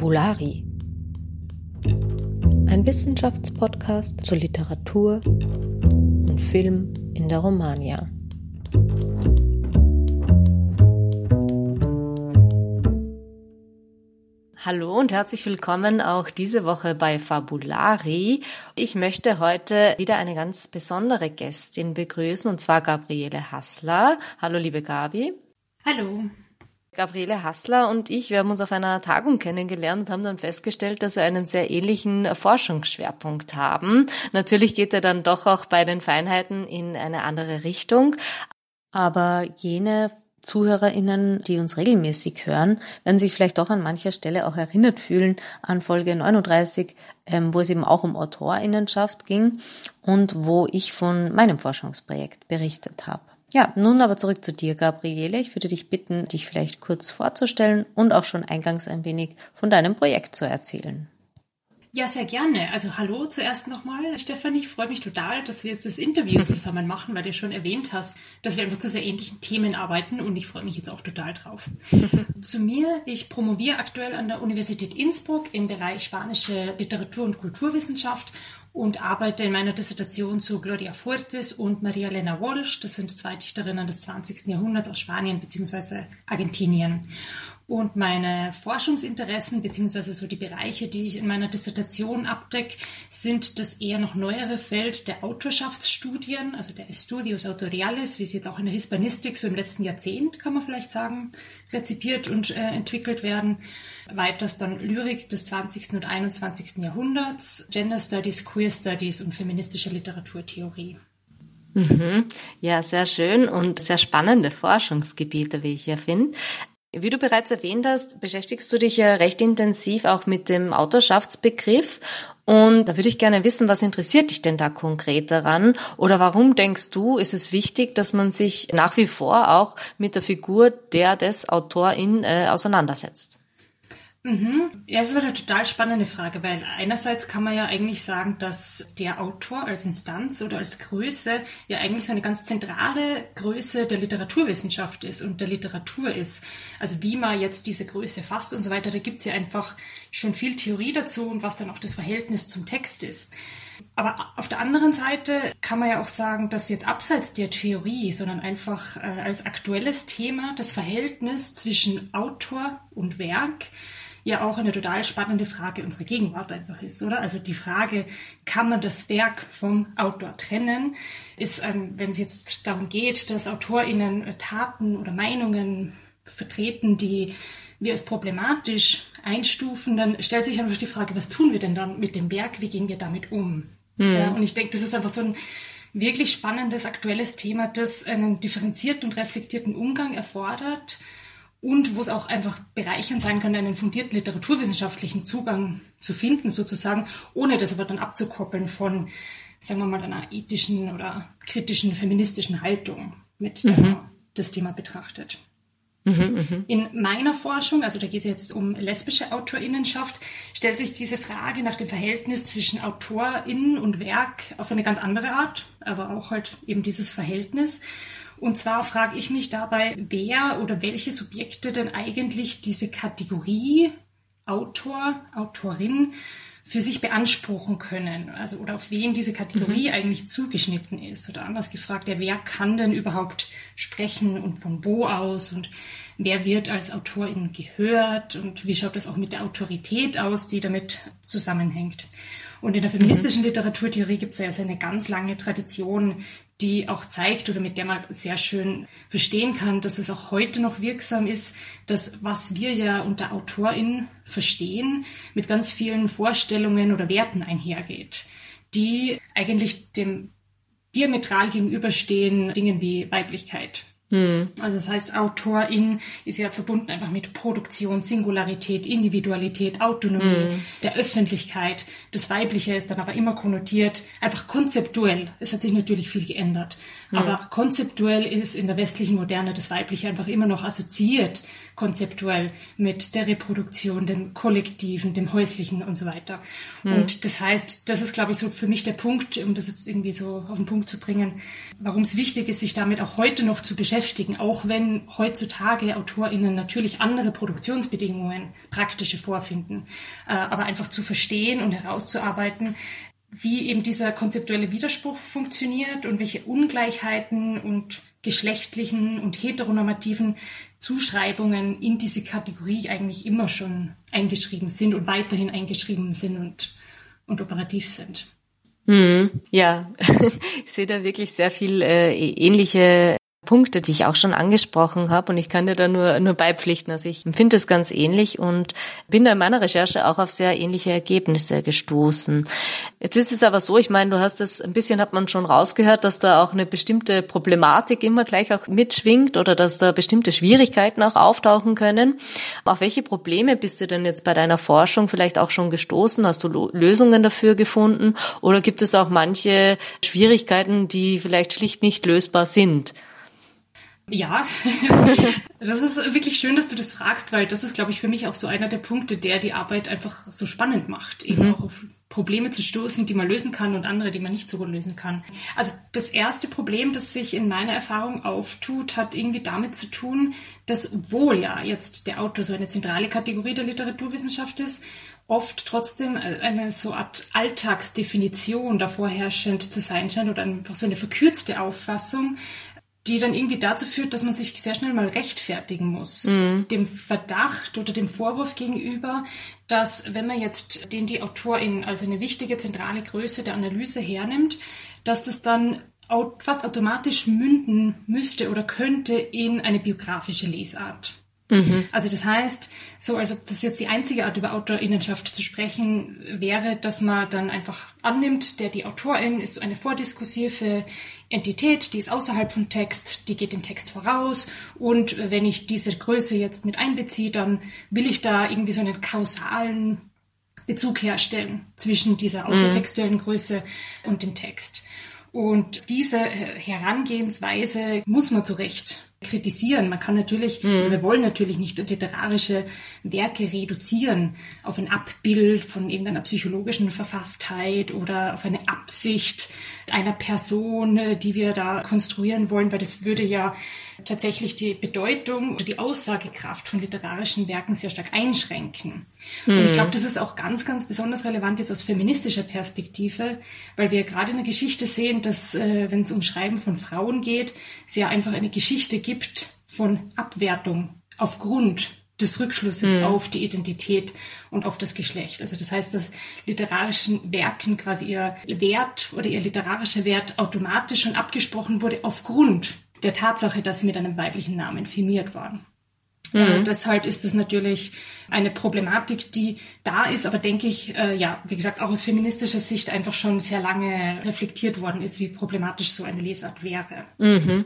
Fabulari. Ein Wissenschaftspodcast zur Literatur und Film in der Romania. Hallo und herzlich willkommen auch diese Woche bei Fabulari. Ich möchte heute wieder eine ganz besondere Gästin begrüßen und zwar Gabriele Hassler. Hallo liebe Gabi. Hallo. Gabriele Hassler und ich, wir haben uns auf einer Tagung kennengelernt und haben dann festgestellt, dass wir einen sehr ähnlichen Forschungsschwerpunkt haben. Natürlich geht er dann doch auch bei den Feinheiten in eine andere Richtung. Aber jene ZuhörerInnen, die uns regelmäßig hören, werden sich vielleicht doch an mancher Stelle auch erinnert fühlen an Folge 39, ähm, wo es eben auch um AutorInnenschaft ging und wo ich von meinem Forschungsprojekt berichtet habe. Ja, nun aber zurück zu dir, Gabriele. Ich würde dich bitten, dich vielleicht kurz vorzustellen und auch schon eingangs ein wenig von deinem Projekt zu erzählen. Ja, sehr gerne. Also hallo zuerst nochmal, Stefanie. Ich freue mich total, dass wir jetzt das Interview zusammen machen, weil du schon erwähnt hast, dass wir einfach zu sehr ähnlichen Themen arbeiten und ich freue mich jetzt auch total drauf. zu mir, ich promoviere aktuell an der Universität Innsbruck im Bereich spanische Literatur- und Kulturwissenschaft und arbeite in meiner Dissertation zu Gloria Fuertes und Maria Elena Walsh. Das sind zwei Dichterinnen des 20. Jahrhunderts aus Spanien bzw. Argentinien. Und meine Forschungsinteressen beziehungsweise so die Bereiche, die ich in meiner Dissertation abdecke, sind das eher noch neuere Feld der Autorschaftsstudien, also der Estudios Autoriales, wie sie jetzt auch in der Hispanistik so im letzten Jahrzehnt, kann man vielleicht sagen, rezipiert und äh, entwickelt werden. Weiters dann Lyrik des 20. und 21. Jahrhunderts, Gender Studies, Queer Studies und feministische Literaturtheorie. Mhm. Ja, sehr schön und sehr spannende Forschungsgebiete, wie ich hier finde. Wie du bereits erwähnt hast, beschäftigst du dich ja recht intensiv auch mit dem Autorschaftsbegriff. Und da würde ich gerne wissen, was interessiert dich denn da konkret daran? Oder warum denkst du, ist es wichtig, dass man sich nach wie vor auch mit der Figur der des Autorin äh, auseinandersetzt? Mhm. Ja, es ist eine total spannende Frage, weil einerseits kann man ja eigentlich sagen, dass der Autor als Instanz oder als Größe ja eigentlich so eine ganz zentrale Größe der Literaturwissenschaft ist und der Literatur ist. Also wie man jetzt diese Größe fasst und so weiter, da gibt es ja einfach schon viel Theorie dazu und was dann auch das Verhältnis zum Text ist. Aber auf der anderen Seite kann man ja auch sagen, dass jetzt abseits der Theorie, sondern einfach äh, als aktuelles Thema das Verhältnis zwischen Autor und Werk ja auch eine total spannende Frage unserer Gegenwart einfach ist, oder? Also die Frage, kann man das Werk vom Autor trennen, ist, ähm, wenn es jetzt darum geht, dass AutorInnen Taten oder Meinungen vertreten, die wir als problematisch einstufen, dann stellt sich einfach die Frage, was tun wir denn dann mit dem Werk, wie gehen wir damit um? Mhm. Ja, und ich denke, das ist einfach so ein wirklich spannendes, aktuelles Thema, das einen differenzierten und reflektierten Umgang erfordert und wo es auch einfach bereichernd sein kann, einen fundierten literaturwissenschaftlichen Zugang zu finden, sozusagen, ohne das aber dann abzukoppeln von, sagen wir mal, einer ethischen oder kritischen feministischen Haltung, mit der mhm. das Thema betrachtet. Mhm, mhm, In meiner Forschung, also da geht es jetzt um lesbische Autorinnenschaft, stellt sich diese Frage nach dem Verhältnis zwischen Autorinnen und Werk auf eine ganz andere Art, aber auch halt eben dieses Verhältnis. Und zwar frage ich mich dabei, wer oder welche Subjekte denn eigentlich diese Kategorie Autor, Autorin für sich beanspruchen können. Also oder auf wen diese Kategorie mhm. eigentlich zugeschnitten ist. Oder anders gefragt, ja, wer kann denn überhaupt sprechen und von wo aus und wer wird als Autorin gehört und wie schaut das auch mit der Autorität aus, die damit zusammenhängt. Und in der feministischen mhm. Literaturtheorie gibt es ja also eine ganz lange Tradition, die auch zeigt oder mit der man sehr schön verstehen kann, dass es auch heute noch wirksam ist, dass was wir ja unter Autorin verstehen, mit ganz vielen Vorstellungen oder Werten einhergeht, die eigentlich dem diametral gegenüberstehen Dingen wie Weiblichkeit. Also das heißt, Autorin ist ja verbunden einfach mit Produktion, Singularität, Individualität, Autonomie, hm. der Öffentlichkeit. Das Weibliche ist dann aber immer konnotiert, einfach konzeptuell. Es hat sich natürlich viel geändert. Hm. Aber konzeptuell ist in der westlichen Moderne das Weibliche einfach immer noch assoziiert konzeptuell mit der Reproduktion, dem Kollektiven, dem Häuslichen und so weiter. Mhm. Und das heißt, das ist, glaube ich, so für mich der Punkt, um das jetzt irgendwie so auf den Punkt zu bringen, warum es wichtig ist, sich damit auch heute noch zu beschäftigen, auch wenn heutzutage AutorInnen natürlich andere Produktionsbedingungen, praktische vorfinden, äh, aber einfach zu verstehen und herauszuarbeiten, wie eben dieser konzeptuelle Widerspruch funktioniert und welche Ungleichheiten und geschlechtlichen und heteronormativen Zuschreibungen in diese Kategorie eigentlich immer schon eingeschrieben sind und weiterhin eingeschrieben sind und, und operativ sind. Hm, ja, ich sehe da wirklich sehr viel äh, ähnliche Punkte, die ich auch schon angesprochen habe und ich kann dir da nur, nur beipflichten. Also ich empfinde es ganz ähnlich und bin da in meiner Recherche auch auf sehr ähnliche Ergebnisse gestoßen. Jetzt ist es aber so, ich meine, du hast es, ein bisschen hat man schon rausgehört, dass da auch eine bestimmte Problematik immer gleich auch mitschwingt oder dass da bestimmte Schwierigkeiten auch auftauchen können. Auf welche Probleme bist du denn jetzt bei deiner Forschung vielleicht auch schon gestoßen? Hast du Lösungen dafür gefunden oder gibt es auch manche Schwierigkeiten, die vielleicht schlicht nicht lösbar sind? Ja, das ist wirklich schön, dass du das fragst, weil das ist, glaube ich, für mich auch so einer der Punkte, der die Arbeit einfach so spannend macht, eben mhm. auch auf Probleme zu stoßen, die man lösen kann und andere, die man nicht so gut lösen kann. Also das erste Problem, das sich in meiner Erfahrung auftut, hat irgendwie damit zu tun, dass obwohl ja jetzt der Autor so eine zentrale Kategorie der Literaturwissenschaft ist, oft trotzdem eine so Art Alltagsdefinition davor herrschend zu sein scheint oder einfach so eine verkürzte Auffassung, die dann irgendwie dazu führt, dass man sich sehr schnell mal rechtfertigen muss. Mhm. Dem Verdacht oder dem Vorwurf gegenüber, dass wenn man jetzt den die Autorin als eine wichtige zentrale Größe der Analyse hernimmt, dass das dann fast automatisch münden müsste oder könnte in eine biografische Lesart. Mhm. Also das heißt, so als ob das jetzt die einzige Art über Autorinnenschaft zu sprechen wäre, dass man dann einfach annimmt, der die Autorin ist so eine vordiskursive Entität, die ist außerhalb vom Text, die geht dem Text voraus und wenn ich diese Größe jetzt mit einbeziehe, dann will ich da irgendwie so einen kausalen Bezug herstellen zwischen dieser mhm. außertextuellen Größe und dem Text. Und diese Herangehensweise muss man zu Recht kritisieren. Man kann natürlich, mhm. wir wollen natürlich nicht literarische Werke reduzieren auf ein Abbild von irgendeiner psychologischen Verfasstheit oder auf eine Absicht einer Person, die wir da konstruieren wollen, weil das würde ja tatsächlich die Bedeutung oder die Aussagekraft von literarischen Werken sehr stark einschränken. Mhm. Und ich hm. glaube, das ist auch ganz, ganz besonders relevant jetzt aus feministischer Perspektive, weil wir gerade in der Geschichte sehen, dass, äh, wenn es um Schreiben von Frauen geht, es ja einfach eine Geschichte gibt von Abwertung aufgrund des Rückschlusses mhm. auf die Identität und auf das Geschlecht. Also das heißt, dass literarischen Werken quasi ihr Wert oder ihr literarischer Wert automatisch schon abgesprochen wurde aufgrund der Tatsache, dass sie mit einem weiblichen Namen firmiert waren. Mhm. Äh, deshalb ist es natürlich eine Problematik, die da ist, aber denke ich, äh, ja, wie gesagt, auch aus feministischer Sicht einfach schon sehr lange reflektiert worden ist, wie problematisch so eine Lesart wäre. Mhm.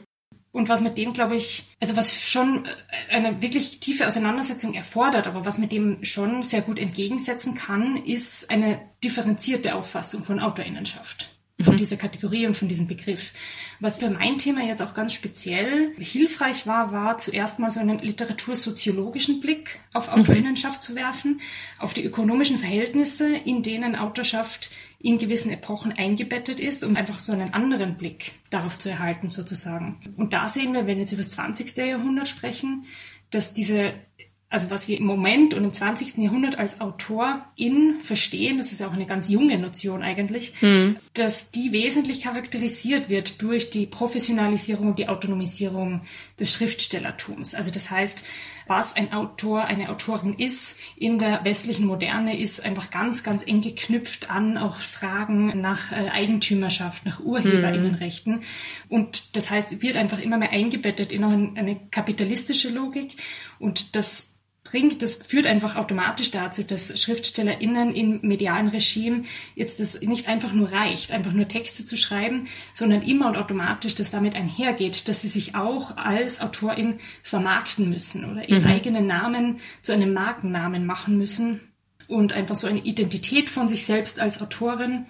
Und was mit dem, glaube ich, also was schon eine wirklich tiefe Auseinandersetzung erfordert, aber was mit dem schon sehr gut entgegensetzen kann, ist eine differenzierte Auffassung von Autorinnenschaft von mhm. dieser Kategorie und von diesem Begriff. Was für mein Thema jetzt auch ganz speziell hilfreich war, war zuerst mal so einen literatursoziologischen Blick auf mhm. Autorinnenschaft zu werfen, auf die ökonomischen Verhältnisse, in denen Autorschaft in gewissen Epochen eingebettet ist, um einfach so einen anderen Blick darauf zu erhalten sozusagen. Und da sehen wir, wenn wir jetzt über das 20. Jahrhundert sprechen, dass diese also was wir im Moment und im 20. Jahrhundert als Autorin verstehen, das ist ja auch eine ganz junge Notion eigentlich, mhm. dass die wesentlich charakterisiert wird durch die Professionalisierung und die Autonomisierung des Schriftstellertums. Also das heißt, was ein Autor, eine Autorin ist in der westlichen Moderne, ist einfach ganz, ganz eng geknüpft an auch Fragen nach äh, Eigentümerschaft, nach Urheberinnenrechten. Mhm. Und das heißt, wird einfach immer mehr eingebettet in eine kapitalistische Logik. Und das bringt, das führt einfach automatisch dazu, dass SchriftstellerInnen im medialen Regime jetzt das nicht einfach nur reicht, einfach nur Texte zu schreiben, sondern immer und automatisch das damit einhergeht, dass sie sich auch als Autorin vermarkten müssen oder ihren mhm. eigenen Namen zu einem Markennamen machen müssen und einfach so eine Identität von sich selbst als Autorin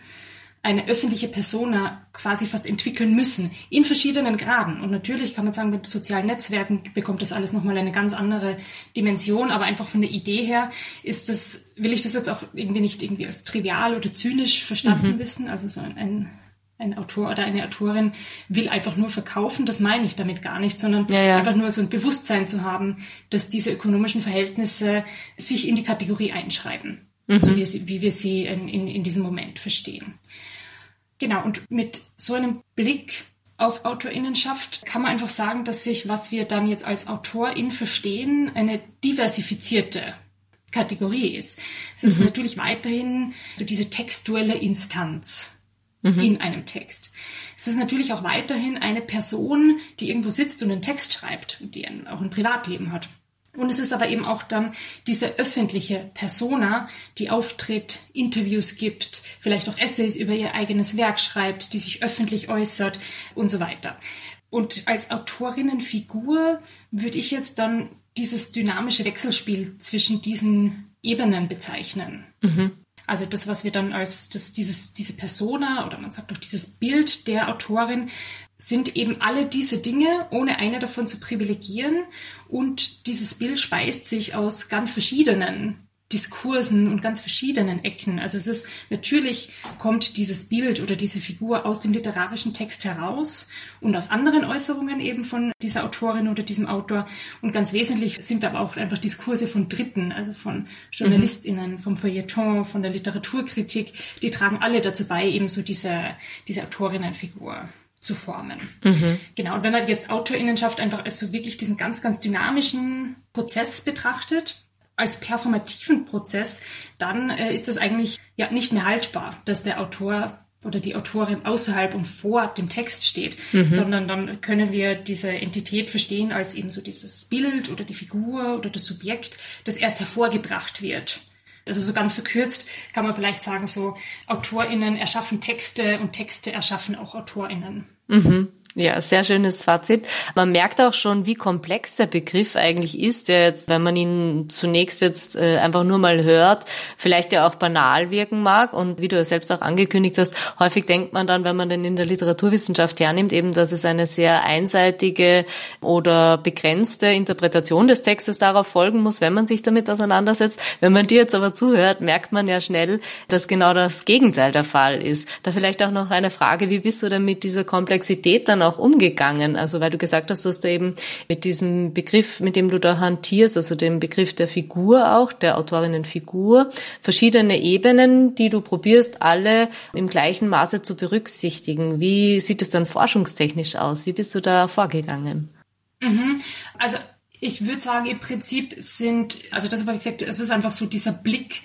eine öffentliche Persona quasi fast entwickeln müssen, in verschiedenen Graden. Und natürlich kann man sagen, mit sozialen Netzwerken bekommt das alles nochmal eine ganz andere Dimension, aber einfach von der Idee her ist das, will ich das jetzt auch irgendwie nicht irgendwie als trivial oder zynisch verstanden mhm. wissen, also so ein, ein ein Autor oder eine Autorin will einfach nur verkaufen, das meine ich damit gar nicht, sondern ja, ja. einfach nur so ein Bewusstsein zu haben, dass diese ökonomischen Verhältnisse sich in die Kategorie einschreiben, mhm. so wie, wie, wir sie in, in, in diesem Moment verstehen. Genau, und mit so einem Blick auf Autorinnenschaft kann man einfach sagen, dass sich, was wir dann jetzt als Autorin verstehen, eine diversifizierte Kategorie ist. Es ist mhm. natürlich weiterhin so diese textuelle Instanz mhm. in einem Text. Es ist natürlich auch weiterhin eine Person, die irgendwo sitzt und einen Text schreibt und die auch ein Privatleben hat. Und es ist aber eben auch dann diese öffentliche Persona, die auftritt, Interviews gibt, vielleicht auch Essays über ihr eigenes Werk schreibt, die sich öffentlich äußert und so weiter. Und als Autorinnenfigur würde ich jetzt dann dieses dynamische Wechselspiel zwischen diesen Ebenen bezeichnen. Mhm. Also das, was wir dann als das, dieses, diese Persona oder man sagt auch dieses Bild der Autorin, sind eben alle diese Dinge, ohne eine davon zu privilegieren. Und dieses Bild speist sich aus ganz verschiedenen Diskursen und ganz verschiedenen Ecken. Also es ist natürlich kommt dieses Bild oder diese Figur aus dem literarischen Text heraus und aus anderen Äußerungen eben von dieser Autorin oder diesem Autor. Und ganz wesentlich sind aber auch einfach Diskurse von Dritten, also von JournalistInnen, mhm. vom Feuilleton, von der Literaturkritik. Die tragen alle dazu bei, eben so diese, diese Autorinnenfigur zu formen. Mhm. Genau. Und wenn man jetzt Autorinnenschaft einfach als so wirklich diesen ganz, ganz dynamischen Prozess betrachtet, als performativen Prozess, dann äh, ist das eigentlich ja nicht mehr haltbar, dass der Autor oder die Autorin außerhalb und vor dem Text steht, mhm. sondern dann können wir diese Entität verstehen als eben so dieses Bild oder die Figur oder das Subjekt, das erst hervorgebracht wird. Also so ganz verkürzt kann man vielleicht sagen, so AutorInnen erschaffen Texte und Texte erschaffen auch AutorInnen. Mhm. Ja, sehr schönes Fazit. Man merkt auch schon, wie komplex der Begriff eigentlich ist, der jetzt, wenn man ihn zunächst jetzt äh, einfach nur mal hört, vielleicht ja auch banal wirken mag. Und wie du ja selbst auch angekündigt hast, häufig denkt man dann, wenn man den in der Literaturwissenschaft hernimmt, eben, dass es eine sehr einseitige oder begrenzte Interpretation des Textes darauf folgen muss, wenn man sich damit auseinandersetzt. Wenn man dir jetzt aber zuhört, merkt man ja schnell, dass genau das Gegenteil der Fall ist. Da vielleicht auch noch eine Frage, wie bist du denn mit dieser Komplexität dann auch umgegangen? Also weil du gesagt hast, du eben mit diesem Begriff, mit dem du da hantierst, also dem Begriff der Figur auch, der Autorinnenfigur, verschiedene Ebenen, die du probierst, alle im gleichen Maße zu berücksichtigen. Wie sieht es dann forschungstechnisch aus? Wie bist du da vorgegangen? Mhm. Also ich würde sagen, im Prinzip sind, also das habe ich gesagt, es ist einfach so dieser Blick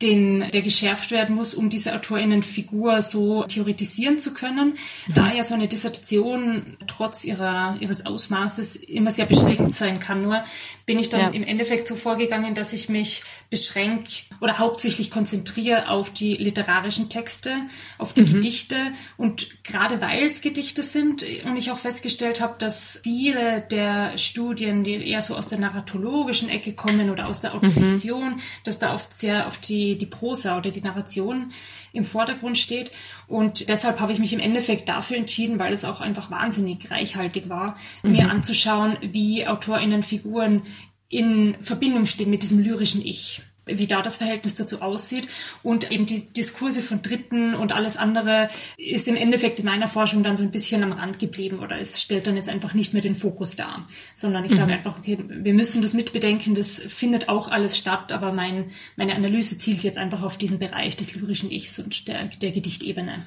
den, der geschärft werden muss, um diese AutorInnenfigur so theoretisieren zu können. Mhm. Da ja so eine Dissertation trotz ihrer, ihres Ausmaßes immer sehr beschränkt sein kann. Nur bin ich dann ja. im Endeffekt so vorgegangen, dass ich mich beschränke oder hauptsächlich konzentriere auf die literarischen Texte, auf die mhm. Gedichte. Und gerade weil es Gedichte sind und ich auch festgestellt habe, dass viele der Studien, die eher so aus der narratologischen Ecke kommen oder aus der Autofiktion, mhm. dass da oft sehr auf die die, Prosa oder die Narration im Vordergrund steht. Und deshalb habe ich mich im Endeffekt dafür entschieden, weil es auch einfach wahnsinnig reichhaltig war, mhm. mir anzuschauen, wie AutorInnen Figuren in Verbindung stehen mit diesem lyrischen Ich wie da das Verhältnis dazu aussieht. Und eben die Diskurse von Dritten und alles andere ist im Endeffekt in meiner Forschung dann so ein bisschen am Rand geblieben oder es stellt dann jetzt einfach nicht mehr den Fokus dar, sondern ich mhm. sage einfach, okay, wir müssen das mitbedenken, das findet auch alles statt, aber mein, meine Analyse zielt jetzt einfach auf diesen Bereich des lyrischen Ichs und der, der Gedichtebene.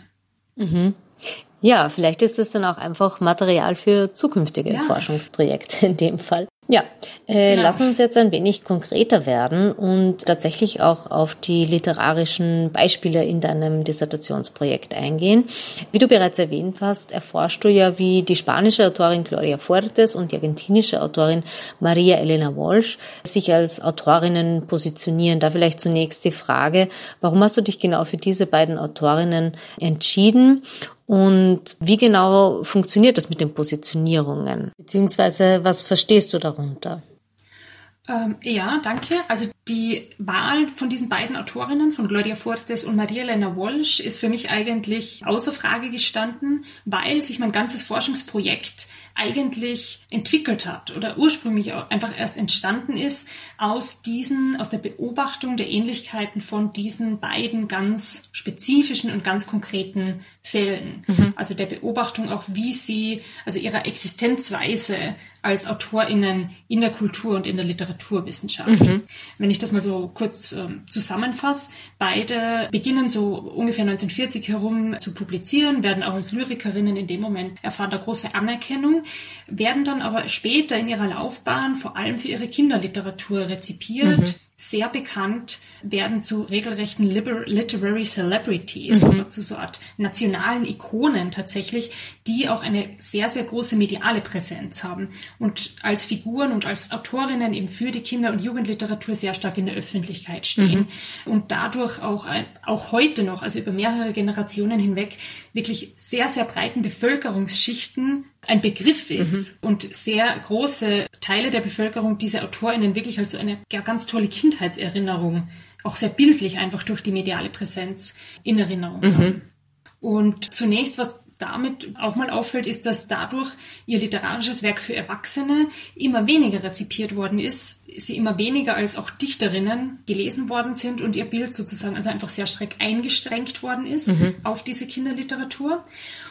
Mhm. Ja, vielleicht ist es dann auch einfach Material für zukünftige ja. Forschungsprojekte in dem Fall. Ja, äh, genau. lass uns jetzt ein wenig konkreter werden und tatsächlich auch auf die literarischen Beispiele in deinem Dissertationsprojekt eingehen. Wie du bereits erwähnt hast, erforschst du ja, wie die spanische Autorin Gloria Fuertes und die argentinische Autorin Maria Elena Walsh sich als Autorinnen positionieren. Da vielleicht zunächst die Frage, warum hast du dich genau für diese beiden Autorinnen entschieden und wie genau funktioniert das mit den Positionierungen? Beziehungsweise was verstehst du darunter? Ähm, ja, danke. Also die Wahl von diesen beiden Autorinnen, von Gloria Fortes und Maria Elena Walsh, ist für mich eigentlich außer Frage gestanden, weil sich mein ganzes Forschungsprojekt eigentlich entwickelt hat oder ursprünglich einfach erst entstanden ist aus diesen, aus der Beobachtung der Ähnlichkeiten von diesen beiden ganz spezifischen und ganz konkreten Fällen. Mhm. Also der Beobachtung auch, wie sie, also ihrer Existenzweise als AutorInnen in der Kultur und in der Literaturwissenschaft. Mhm. Wenn ich das mal so kurz ähm, zusammenfasse, beide beginnen so ungefähr 1940 herum zu publizieren, werden auch als Lyrikerinnen in dem Moment erfahren da große Anerkennung, werden dann aber später in ihrer Laufbahn vor allem für ihre Kinderliteratur rezipiert. Mhm sehr bekannt, werden zu regelrechten Literary Celebrities mhm. oder zu so Art nationalen Ikonen tatsächlich, die auch eine sehr, sehr große mediale Präsenz haben und als Figuren und als Autorinnen eben für die Kinder- und Jugendliteratur sehr stark in der Öffentlichkeit stehen mhm. und dadurch auch, auch heute noch, also über mehrere Generationen hinweg, wirklich sehr, sehr breiten Bevölkerungsschichten ein Begriff ist mhm. und sehr große Teile der Bevölkerung diese AutorInnen wirklich als so eine ja, ganz tolle Kindheitserinnerung, auch sehr bildlich einfach durch die mediale Präsenz in Erinnerung mhm. haben. Und zunächst, was damit auch mal auffällt, ist, dass dadurch ihr literarisches Werk für Erwachsene immer weniger rezipiert worden ist, sie immer weniger als auch Dichterinnen gelesen worden sind und ihr Bild sozusagen also einfach sehr stark eingeschränkt worden ist mhm. auf diese Kinderliteratur.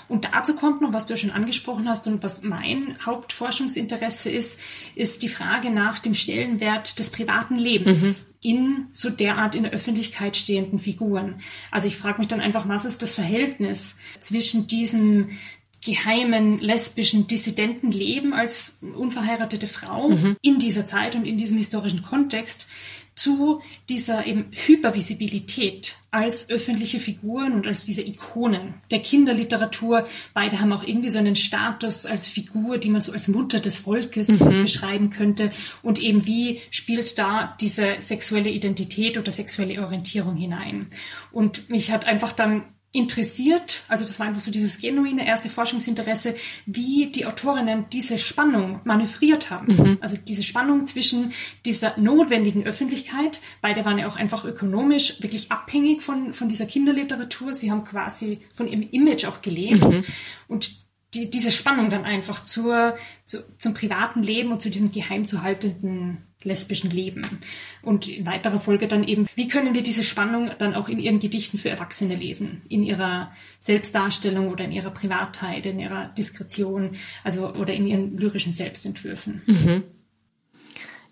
Und dazu kommt noch, was du schon angesprochen hast und was mein Hauptforschungsinteresse ist, ist die Frage nach dem Stellenwert des privaten Lebens. Mhm in so derart in der Öffentlichkeit stehenden Figuren. Also ich frage mich dann einfach, was ist das Verhältnis zwischen diesem geheimen lesbischen Dissidentenleben als unverheiratete Frau mhm. in dieser Zeit und in diesem historischen Kontext zu dieser eben Hypervisibilität als öffentliche Figuren und als diese Ikonen der Kinderliteratur. Beide haben auch irgendwie so einen Status als Figur, die man so als Mutter des Volkes mhm. beschreiben könnte. Und eben wie spielt da diese sexuelle Identität oder sexuelle Orientierung hinein? Und mich hat einfach dann interessiert, also das war einfach so dieses genuine erste Forschungsinteresse, wie die Autorinnen diese Spannung manövriert haben. Mhm. Also diese Spannung zwischen dieser notwendigen Öffentlichkeit, beide waren ja auch einfach ökonomisch wirklich abhängig von, von dieser Kinderliteratur. Sie haben quasi von ihrem Image auch gelebt. Mhm. Und die, diese Spannung dann einfach zur, zu, zum privaten Leben und zu diesem geheim zu haltenden lesbischen Leben. Und in weiterer Folge dann eben, wie können wir diese Spannung dann auch in ihren Gedichten für Erwachsene lesen? In ihrer Selbstdarstellung oder in ihrer Privatheit, in ihrer Diskretion, also oder in ihren lyrischen Selbstentwürfen. Mhm.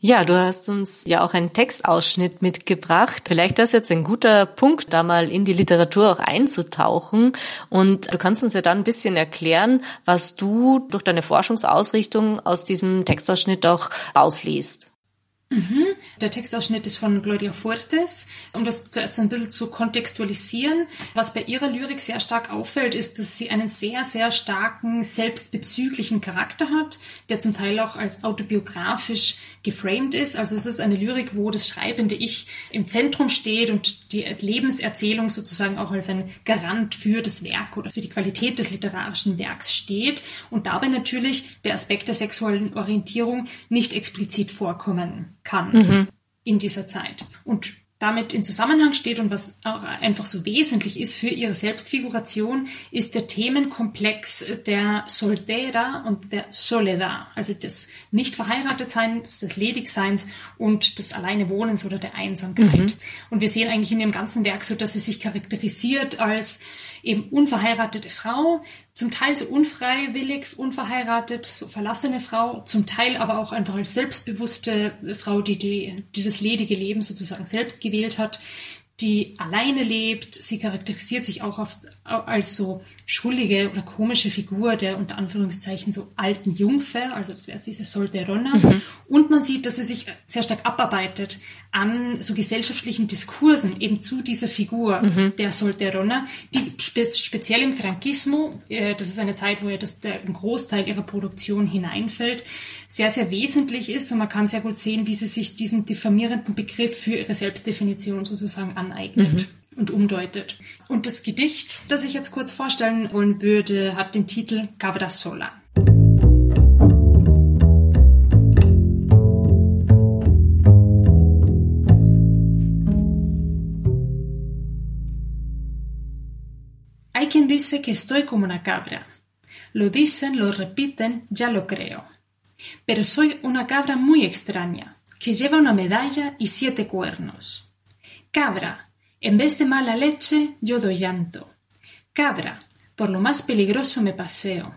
Ja, du hast uns ja auch einen Textausschnitt mitgebracht. Vielleicht ist jetzt ein guter Punkt, da mal in die Literatur auch einzutauchen. Und du kannst uns ja dann ein bisschen erklären, was du durch deine Forschungsausrichtung aus diesem Textausschnitt auch ausliest. Mhm. Der Textausschnitt ist von Gloria Fuertes. Um das zuerst ein bisschen zu kontextualisieren, was bei ihrer Lyrik sehr stark auffällt, ist, dass sie einen sehr, sehr starken selbstbezüglichen Charakter hat, der zum Teil auch als autobiografisch geframed ist. Also es ist eine Lyrik, wo das schreibende Ich im Zentrum steht und die Lebenserzählung sozusagen auch als ein Garant für das Werk oder für die Qualität des literarischen Werks steht und dabei natürlich der Aspekt der sexuellen Orientierung nicht explizit vorkommen kann mhm. in dieser Zeit. Und damit in Zusammenhang steht und was auch einfach so wesentlich ist für ihre Selbstfiguration, ist der Themenkomplex der Soltera und der Soledad, also des nicht verheiratet Seins, des Ledigseins und des Alleinewohnens oder der Einsamkeit. Mhm. Und wir sehen eigentlich in ihrem ganzen Werk so, dass sie sich charakterisiert als eben unverheiratete Frau, zum Teil so unfreiwillig unverheiratet, so verlassene Frau, zum Teil aber auch einfach als selbstbewusste Frau, die, die, die das ledige Leben sozusagen selbst gewählt hat, die alleine lebt. Sie charakterisiert sich auch oft als so schuldige oder komische Figur der unter Anführungszeichen so alten Jungfer, also das wäre diese Solterona. Mhm. Und man sieht, dass sie sich sehr stark abarbeitet an so gesellschaftlichen Diskursen eben zu dieser Figur mhm. der Solterona, die spe speziell im Frankismo, äh, das ist eine Zeit, wo ja das, der, ein Großteil ihrer Produktion hineinfällt, sehr, sehr wesentlich ist und man kann sehr gut sehen, wie sie sich diesen diffamierenden Begriff für ihre Selbstdefinition sozusagen aneignet. Mhm und umdeutet. Und das Gedicht, das ich jetzt kurz vorstellen wollen würde, hat den Titel Cavra Sola. Hay quien dice que estoy como una cabra. Lo dicen, lo repiten, ya lo creo. Pero soy una cabra muy extraña, que lleva una medalla y siete cuernos. Cabra, en vez de mala leche, yo doy llanto. Cabra, por lo más peligroso me paseo.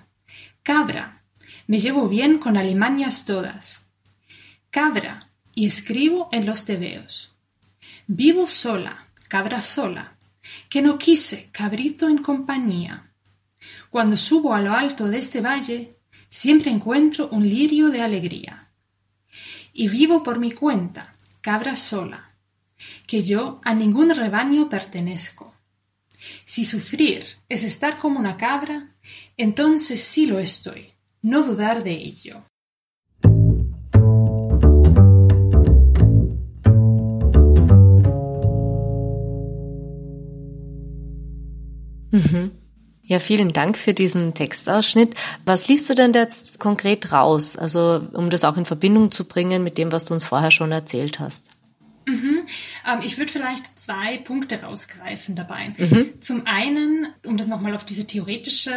Cabra, me llevo bien con alimañas todas. Cabra, y escribo en los tebeos. Vivo sola, cabra sola, que no quise cabrito en compañía. Cuando subo a lo alto de este valle, siempre encuentro un lirio de alegría. Y vivo por mi cuenta, cabra sola, que yo a ningún rebaño pertenezco. Si sufrir es estar como una cabra, entonces sí lo estoy, no dudar de ello. Ja, vielen Dank für diesen Textausschnitt. Was liest du denn jetzt konkret raus? Also, um das auch in Verbindung zu bringen mit dem, was du uns vorher schon erzählt hast. Mhm. Ähm, ich würde vielleicht zwei Punkte rausgreifen dabei. Mhm. Zum einen, um das nochmal auf diese theoretische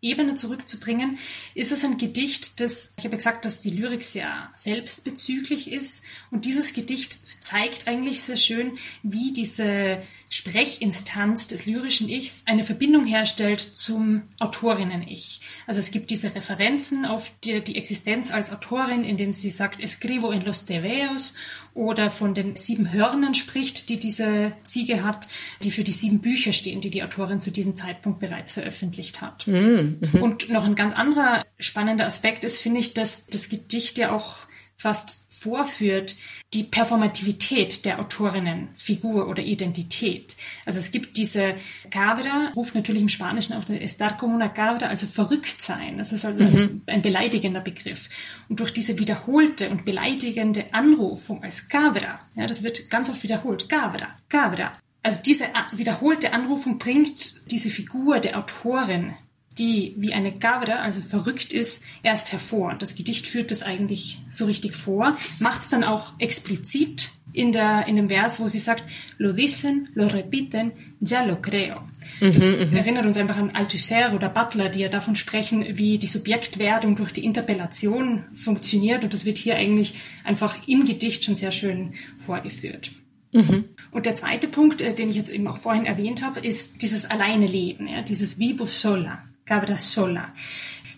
Ebene zurückzubringen, ist es ein Gedicht, das, ich habe gesagt, dass die Lyrik sehr selbstbezüglich ist. Und dieses Gedicht zeigt eigentlich sehr schön, wie diese Sprechinstanz des lyrischen Ichs eine Verbindung herstellt zum Autorinnen-Ich. Also es gibt diese Referenzen auf die, die Existenz als Autorin, indem sie sagt, escribo en los tebeos oder von den sieben Hörnern spricht, die diese Ziege hat, die für die sieben Bücher stehen, die die Autorin zu diesem Zeitpunkt bereits veröffentlicht hat. Mm, mhm. Und noch ein ganz anderer spannender Aspekt ist, finde ich, dass das Gedicht ja auch fast vorführt, die Performativität der Autorinnenfigur oder Identität. Also es gibt diese Cabra, ruft natürlich im Spanischen auch estar como una cabra, also verrückt sein. Das ist also mhm. ein beleidigender Begriff. Und durch diese wiederholte und beleidigende Anrufung als Cabra, ja, das wird ganz oft wiederholt, Cabra, Cabra. Also diese wiederholte Anrufung bringt diese Figur der Autorin die wie eine Cabra, also verrückt ist, erst hervor. Das Gedicht führt das eigentlich so richtig vor, macht es dann auch explizit in, der, in dem Vers, wo sie sagt, lo dicen, lo repiten, ya lo creo. Das mhm, mhm, erinnert uns einfach an Althusser oder Butler, die ja davon sprechen, wie die Subjektwerdung durch die Interpellation funktioniert. Und das wird hier eigentlich einfach im Gedicht schon sehr schön vorgeführt. Mhm. Und der zweite Punkt, äh, den ich jetzt eben auch vorhin erwähnt habe, ist dieses alleine Leben, ja, dieses Vivo sola. Cabra sola.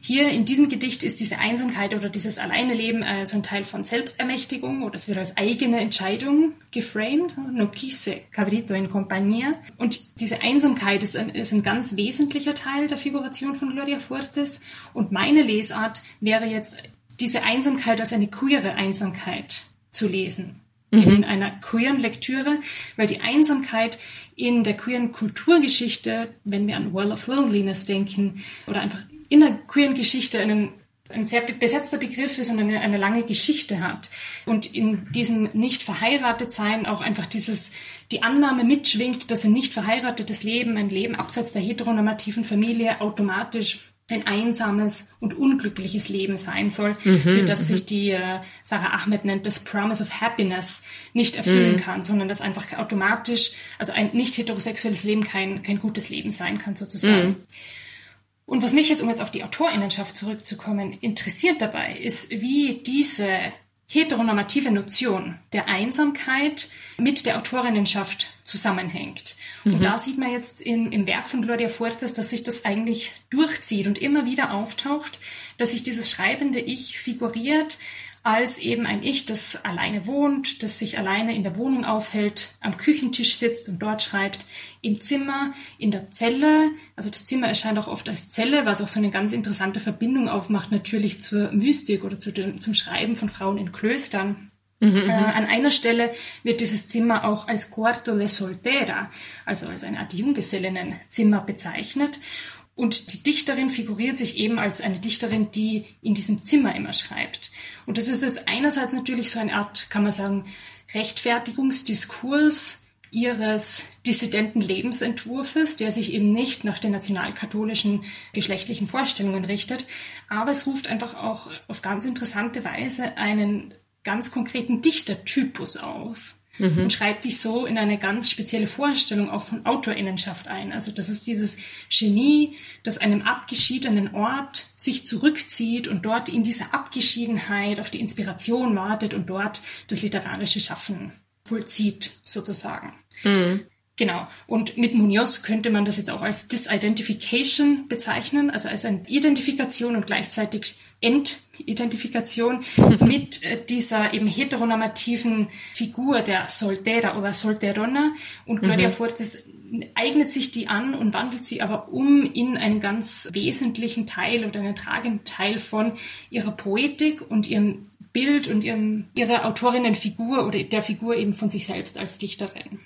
Hier in diesem Gedicht ist diese Einsamkeit oder dieses Alleineleben äh, so ein Teil von Selbstermächtigung oder es wird als eigene Entscheidung geframed. No quise cabrito en compañía. Und diese Einsamkeit ist ein, ist ein ganz wesentlicher Teil der Figuration von Gloria Fuertes. Und meine Lesart wäre jetzt, diese Einsamkeit als eine queere Einsamkeit zu lesen in mhm. einer queeren Lektüre, weil die Einsamkeit in der queeren Kulturgeschichte, wenn wir an World of Loneliness denken, oder einfach in der queeren Geschichte einen ein sehr besetzter Begriff ist und eine, eine lange Geschichte hat. Und in diesem nicht verheiratet sein auch einfach dieses, die Annahme mitschwingt, dass ein nicht verheiratetes Leben, ein Leben abseits der heteronormativen Familie automatisch ein einsames und unglückliches Leben sein soll, mhm, für das mhm. sich die äh, Sarah Ahmed nennt, das Promise of Happiness nicht erfüllen mhm. kann, sondern das einfach automatisch, also ein nicht heterosexuelles Leben kein, kein gutes Leben sein kann sozusagen. Mhm. Und was mich jetzt, um jetzt auf die Autorinnenschaft zurückzukommen, interessiert dabei, ist, wie diese heteronormative Notion der Einsamkeit mit der Autorinnenschaft zusammenhängt. Mhm. Und da sieht man jetzt in, im Werk von Gloria Fuertes, dass sich das eigentlich durchzieht und immer wieder auftaucht, dass sich dieses schreibende Ich figuriert als eben ein Ich, das alleine wohnt, das sich alleine in der Wohnung aufhält, am Küchentisch sitzt und dort schreibt, im Zimmer, in der Zelle. Also das Zimmer erscheint auch oft als Zelle, was auch so eine ganz interessante Verbindung aufmacht natürlich zur Mystik oder zu dem, zum Schreiben von Frauen in Klöstern. Mhm, äh, an einer Stelle wird dieses Zimmer auch als Cuarto de Soltera, also als eine Art Junggesellennenzimmer bezeichnet. Und die Dichterin figuriert sich eben als eine Dichterin, die in diesem Zimmer immer schreibt. Und das ist jetzt einerseits natürlich so eine Art, kann man sagen, Rechtfertigungsdiskurs ihres dissidenten Lebensentwurfes, der sich eben nicht nach den nationalkatholischen geschlechtlichen Vorstellungen richtet, aber es ruft einfach auch auf ganz interessante Weise einen ganz konkreten Dichtertypus auf. mhm. und schreibt sich so in eine ganz spezielle Vorstellung auch von Autorinnenschaft ein. Also das ist dieses Genie, das einem abgeschiedenen Ort sich zurückzieht und dort in dieser Abgeschiedenheit auf die Inspiration wartet und dort das literarische Schaffen vollzieht, sozusagen. Mhm. Genau. Und mit Munoz könnte man das jetzt auch als Disidentification bezeichnen, also als eine Identifikation und gleichzeitig Entidentifikation mit äh, dieser eben heteronormativen Figur der Soltera oder Solterona. Und Claudia mhm. Fortes eignet sich die an und wandelt sie aber um in einen ganz wesentlichen Teil oder einen tragenden Teil von ihrer Poetik und ihrem Bild und ihrem, ihrer Autorinnenfigur oder der Figur eben von sich selbst als Dichterin.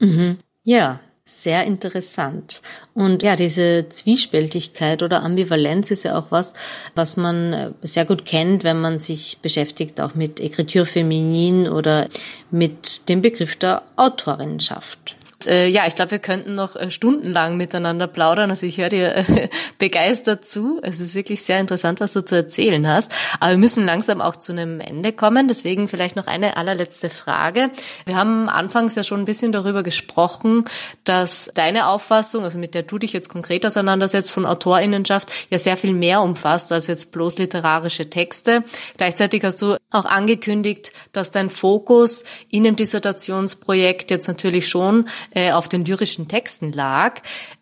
Mhm. Ja, sehr interessant. Und ja, diese Zwiespältigkeit oder Ambivalenz ist ja auch was, was man äh, sehr gut kennt, wenn man sich beschäftigt auch mit Écriture féminine oder mit dem Begriff der Autorinnenschaft äh, ja, ich glaube, wir könnten noch äh, stundenlang miteinander plaudern. Also ich höre dir äh, begeistert zu. Es ist wirklich sehr interessant, was du zu erzählen hast. Aber wir müssen langsam auch zu einem Ende kommen. Deswegen vielleicht noch eine allerletzte Frage. Wir haben anfangs ja schon ein bisschen darüber gesprochen, dass deine Auffassung, also mit der du dich jetzt konkret auseinandersetzt von Autorinnenschaft, ja sehr viel mehr umfasst als jetzt bloß literarische Texte. Gleichzeitig hast du auch angekündigt, dass dein Fokus in dem Dissertationsprojekt jetzt natürlich schon äh, auf den lyrischen Texten lag.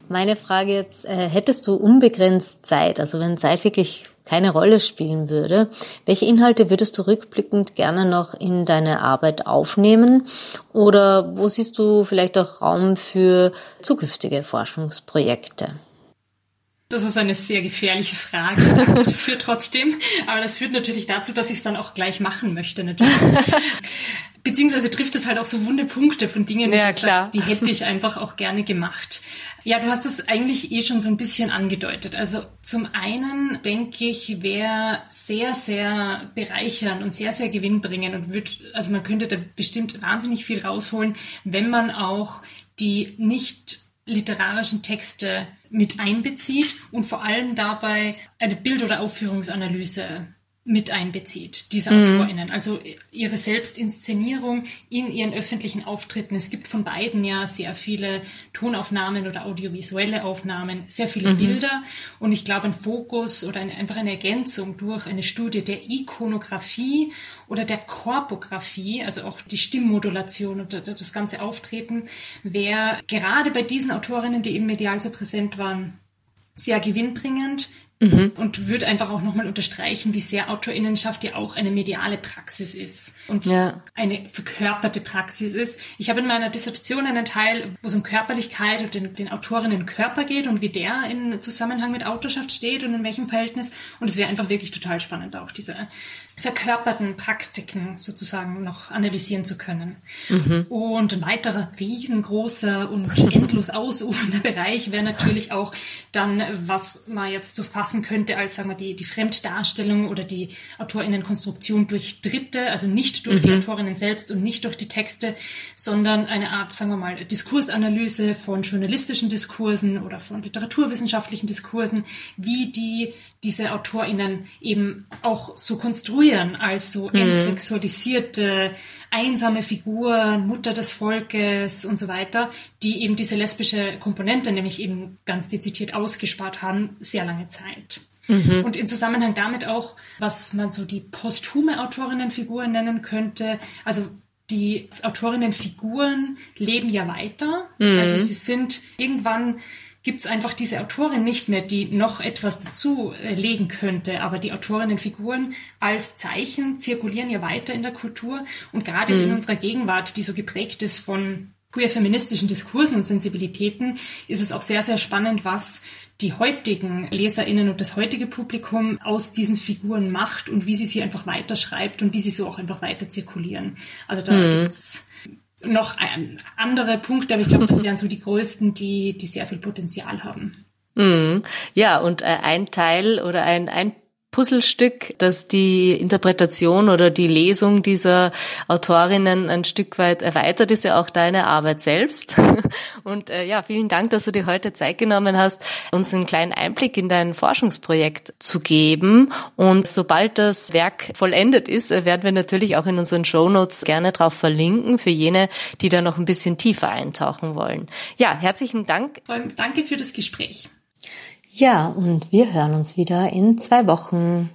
Meine Frage jetzt, äh, hättest du unbegrenzt Zeit, also wenn Zeit wirklich keine Rolle spielen würde, welche Inhalte würdest du rückblickend gerne noch in deine Arbeit aufnehmen? Oder wo siehst du vielleicht auch Raum für zukünftige Forschungsprojekte? Das ist eine sehr gefährliche Frage. Dafür trotzdem. Aber das führt natürlich dazu, dass ich es dann auch gleich machen möchte, natürlich. Beziehungsweise trifft es halt auch so Wundepunkte von Dingen, ja, die, sagst, die hätte ich einfach auch gerne gemacht. Ja, du hast es eigentlich eh schon so ein bisschen angedeutet. Also zum einen denke ich, wäre sehr, sehr bereichernd und sehr, sehr gewinnbringend und wird, also man könnte da bestimmt wahnsinnig viel rausholen, wenn man auch die nicht literarischen Texte mit einbezieht und vor allem dabei eine Bild- oder Aufführungsanalyse mit einbezieht, diese mhm. AutorInnen. Also ihre Selbstinszenierung in ihren öffentlichen Auftritten. Es gibt von beiden ja sehr viele Tonaufnahmen oder audiovisuelle Aufnahmen, sehr viele mhm. Bilder. Und ich glaube, ein Fokus oder eine, einfach eine Ergänzung durch eine Studie der Ikonografie oder der Korpografie, also auch die Stimmmodulation und das ganze Auftreten, wäre gerade bei diesen Autorinnen, die eben medial so präsent waren, sehr gewinnbringend, Mhm. Und würde einfach auch nochmal unterstreichen, wie sehr Autorinnenschaft ja auch eine mediale Praxis ist und ja. eine verkörperte Praxis ist. Ich habe in meiner Dissertation einen Teil, wo es um Körperlichkeit und den, den Autorinnen Körper geht und wie der in Zusammenhang mit Autorschaft steht und in welchem Verhältnis. Und es wäre einfach wirklich total spannend, auch diese verkörperten Praktiken sozusagen noch analysieren zu können. Mhm. Und ein weiterer riesengroßer und endlos ausufernder Bereich wäre natürlich auch dann, was man jetzt so fassen könnte als, sagen wir, die, die Fremddarstellung oder die Autorinnenkonstruktion durch Dritte, also nicht durch mhm. die Autorinnen selbst und nicht durch die Texte, sondern eine Art, sagen wir mal, Diskursanalyse von journalistischen Diskursen oder von literaturwissenschaftlichen Diskursen, wie die diese AutorInnen eben auch so konstruieren als so mhm. entsexualisierte, einsame Figuren, Mutter des Volkes und so weiter, die eben diese lesbische Komponente nämlich eben ganz dezidiert ausgespart haben, sehr lange Zeit. Mhm. Und in Zusammenhang damit auch, was man so die posthume Autorinnenfiguren nennen könnte, also die Autorinnenfiguren leben ja weiter. Mhm. Also sie sind irgendwann gibt es einfach diese Autorin nicht mehr, die noch etwas dazu äh, legen könnte. Aber die Autorinnenfiguren als Zeichen zirkulieren ja weiter in der Kultur. Und gerade jetzt in mhm. unserer Gegenwart, die so geprägt ist von queer-feministischen Diskursen und Sensibilitäten, ist es auch sehr, sehr spannend, was die heutigen LeserInnen und das heutige Publikum aus diesen Figuren macht und wie sie sie einfach weiterschreibt und wie sie so auch einfach weiter zirkulieren. Also da mhm. gibt's noch andere Punkte, aber ich glaube, das wären so die größten, die, die sehr viel Potenzial haben. Mhm. Ja, und äh, ein Teil oder ein, ein Puzzlestück, dass die Interpretation oder die Lesung dieser Autorinnen ein Stück weit erweitert ist, ja auch deine Arbeit selbst. Und äh, ja, vielen Dank, dass du dir heute Zeit genommen hast, uns einen kleinen Einblick in dein Forschungsprojekt zu geben. Und sobald das Werk vollendet ist, äh, werden wir natürlich auch in unseren Shownotes gerne drauf verlinken für jene, die da noch ein bisschen tiefer eintauchen wollen. Ja, herzlichen Dank. Danke für das Gespräch. Ja, und wir hören uns wieder in zwei Wochen.